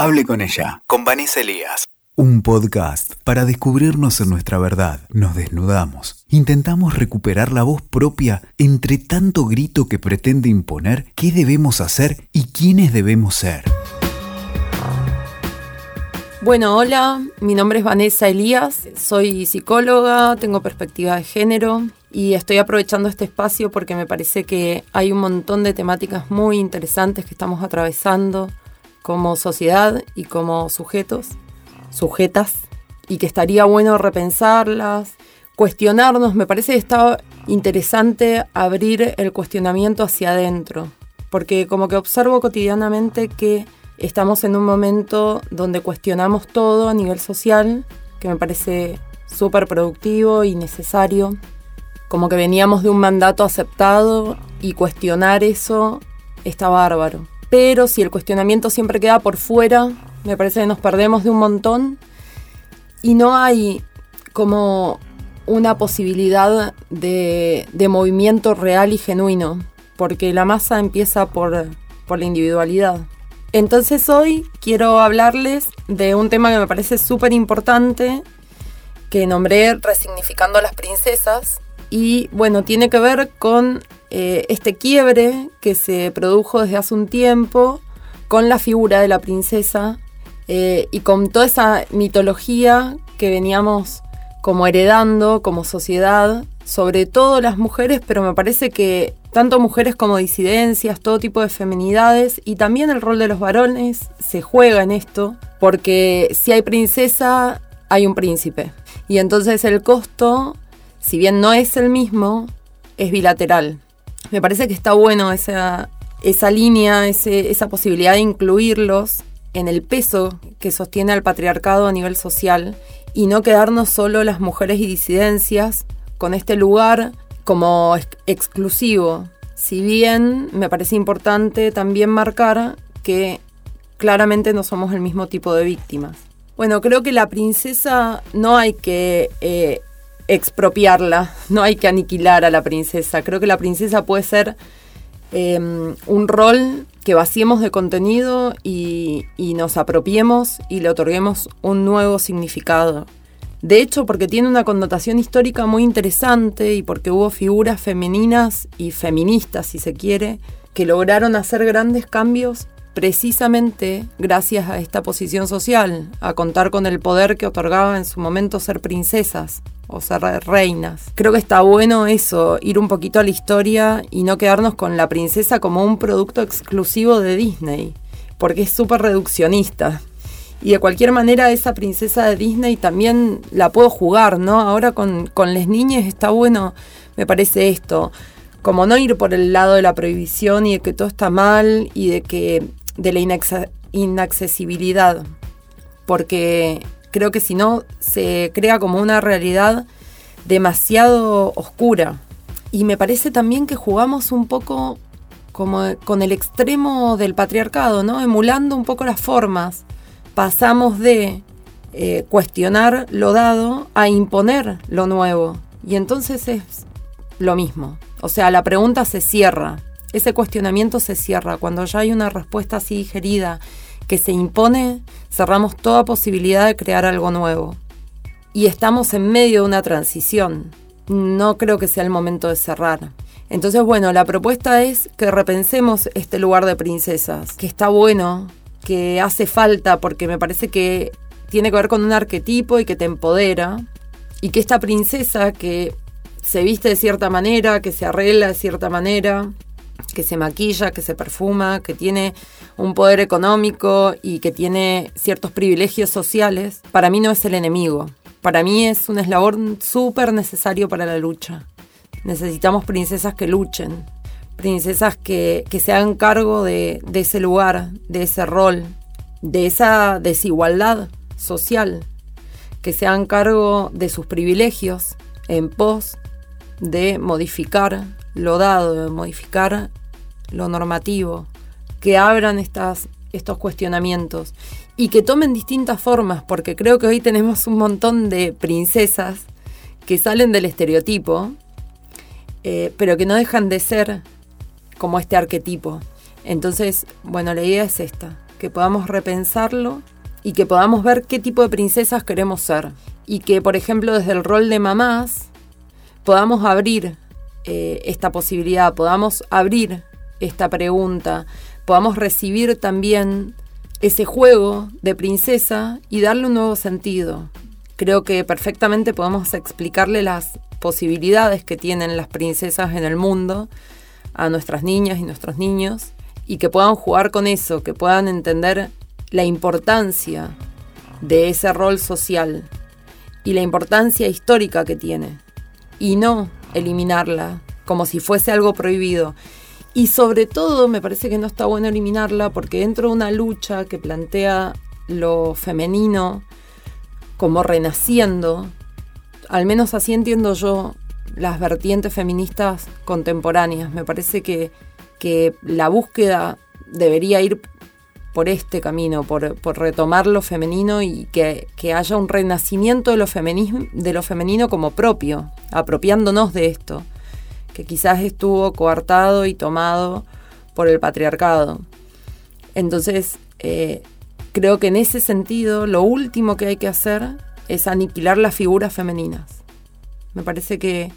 Hable con ella, con Vanessa Elías. Un podcast para descubrirnos en nuestra verdad. Nos desnudamos. Intentamos recuperar la voz propia entre tanto grito que pretende imponer qué debemos hacer y quiénes debemos ser. Bueno, hola, mi nombre es Vanessa Elías, soy psicóloga, tengo perspectiva de género y estoy aprovechando este espacio porque me parece que hay un montón de temáticas muy interesantes que estamos atravesando como sociedad y como sujetos, sujetas, y que estaría bueno repensarlas, cuestionarnos. Me parece que está interesante abrir el cuestionamiento hacia adentro, porque como que observo cotidianamente que estamos en un momento donde cuestionamos todo a nivel social, que me parece súper productivo y necesario. Como que veníamos de un mandato aceptado y cuestionar eso está bárbaro. Pero si el cuestionamiento siempre queda por fuera, me parece que nos perdemos de un montón y no hay como una posibilidad de, movimiento real y genuino, porque la masa empieza por, por la individualidad. Entonces hoy quiero hablarles de un tema que me parece súper importante, que nombré Resignificando las Princesas, y bueno, tiene que ver con eh, este quiebre que se produjo desde hace un tiempo con la figura de la princesa eh, y con toda esa mitología que veníamos como heredando como sociedad, sobre todo las mujeres, pero me parece que tanto mujeres como disidencias, todo tipo de feminidades y también el rol de los varones se juega en esto, porque si hay princesa, hay un príncipe. Y entonces el costo, si bien no es el mismo, es bilateral. Me parece que está bueno esa, esa línea, esa posibilidad de incluirlos en el peso que sostiene al patriarcado a nivel social y no quedarnos solo las mujeres y disidencias con este lugar como exclusivo. Si bien me parece importante también marcar que claramente no somos el mismo tipo de víctimas. Bueno, creo que la princesa no hay que eh, expropiarla, no hay que aniquilar a la princesa. Creo que la princesa puede ser em, un rol que vaciemos de contenido y, y nos apropiemos y le otorguemos un nuevo significado. De hecho, porque tiene una connotación histórica muy interesante y porque hubo figuras femeninas y feministas, si se quiere, que lograron hacer grandes cambios precisamente gracias a esta posición social, a contar con el poder que otorgaba en su momento ser princesas o ser reinas. Creo que está bueno eso, ir un poquito a la historia y no quedarnos con la princesa como un producto exclusivo de Disney, porque es súper reduccionista. Y de cualquier manera esa princesa de Disney también la puedo jugar, ¿no? Ahora con, con las niñas está bueno, me parece esto, como no ir por el lado de la prohibición y de que todo está mal y de que de la inaccesibilidad, porque creo que si no se crea como una realidad demasiado oscura. Y me parece también que jugamos un poco como con el extremo del patriarcado, ¿no? Emulando un poco las formas. Pasamos de eh, cuestionar lo dado a imponer lo nuevo. Y entonces es lo mismo. O sea, la pregunta se cierra. Ese cuestionamiento se cierra. Cuando ya hay una respuesta así digerida que se impone, cerramos toda posibilidad de crear algo nuevo. Y estamos en medio de una transición. No creo que sea el momento de cerrar. Entonces, bueno, la propuesta es que repensemos este lugar de princesas, que está bueno, que hace falta, porque me parece que tiene que ver con un arquetipo y que te empodera, y que esta princesa que se viste de cierta manera, que se arregla de cierta manera, que se maquilla, que se perfuma, que tiene un poder económico y que tiene ciertos privilegios sociales, para mí no es el enemigo. Para mí es un eslabón súper necesario para la lucha. Necesitamos princesas que luchen, princesas que, se hagan cargo de, de ese lugar, de ese rol, de esa desigualdad social, que se hagan cargo de sus privilegios en pos de modificar lo dado, de modificar lo normativo, que abran estas, estos cuestionamientos y que tomen distintas formas, porque creo que hoy tenemos un montón de princesas que salen del estereotipo, eh, pero que no dejan de ser como este arquetipo. Entonces, bueno, la idea es esta, que podamos repensarlo y que podamos ver qué tipo de princesas queremos ser. Y que, por ejemplo, desde el rol de mamás, podamos abrir eh, esta posibilidad, podamos abrir esta pregunta, podamos recibir también ese juego de princesa y darle un nuevo sentido. Creo que perfectamente podemos explicarle las posibilidades que tienen las princesas en el mundo a nuestras niñas y nuestros niños y que puedan jugar con eso, que puedan entender la importancia de ese rol social y la importancia histórica que tiene y no eliminarla como si fuese algo prohibido. Y sobre todo me parece que no está bueno eliminarla porque dentro de una lucha que plantea lo femenino como renaciendo, al menos así entiendo yo las vertientes feministas contemporáneas. Me parece que, que la búsqueda debería ir por este camino, por, retomar lo femenino y que, haya un renacimiento de lo, de lo femenino como propio, apropiándonos de esto, que quizás estuvo coartado y tomado por el patriarcado. Entonces, eh, creo que en ese sentido, lo último que hay que hacer es aniquilar las figuras femeninas. Me parece que,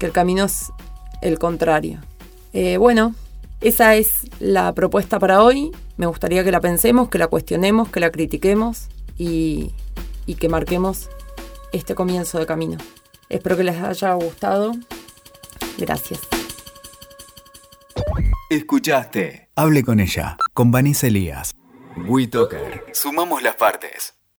el camino es el contrario. Eh, bueno, esa es la propuesta para hoy. Me gustaría que la pensemos, que la cuestionemos, que la critiquemos y, y que marquemos este comienzo de camino. Espero que les haya gustado. Gracias. Escuchaste. Hable con ella, con Vanessa Elías. WeToker. Sumamos las partes.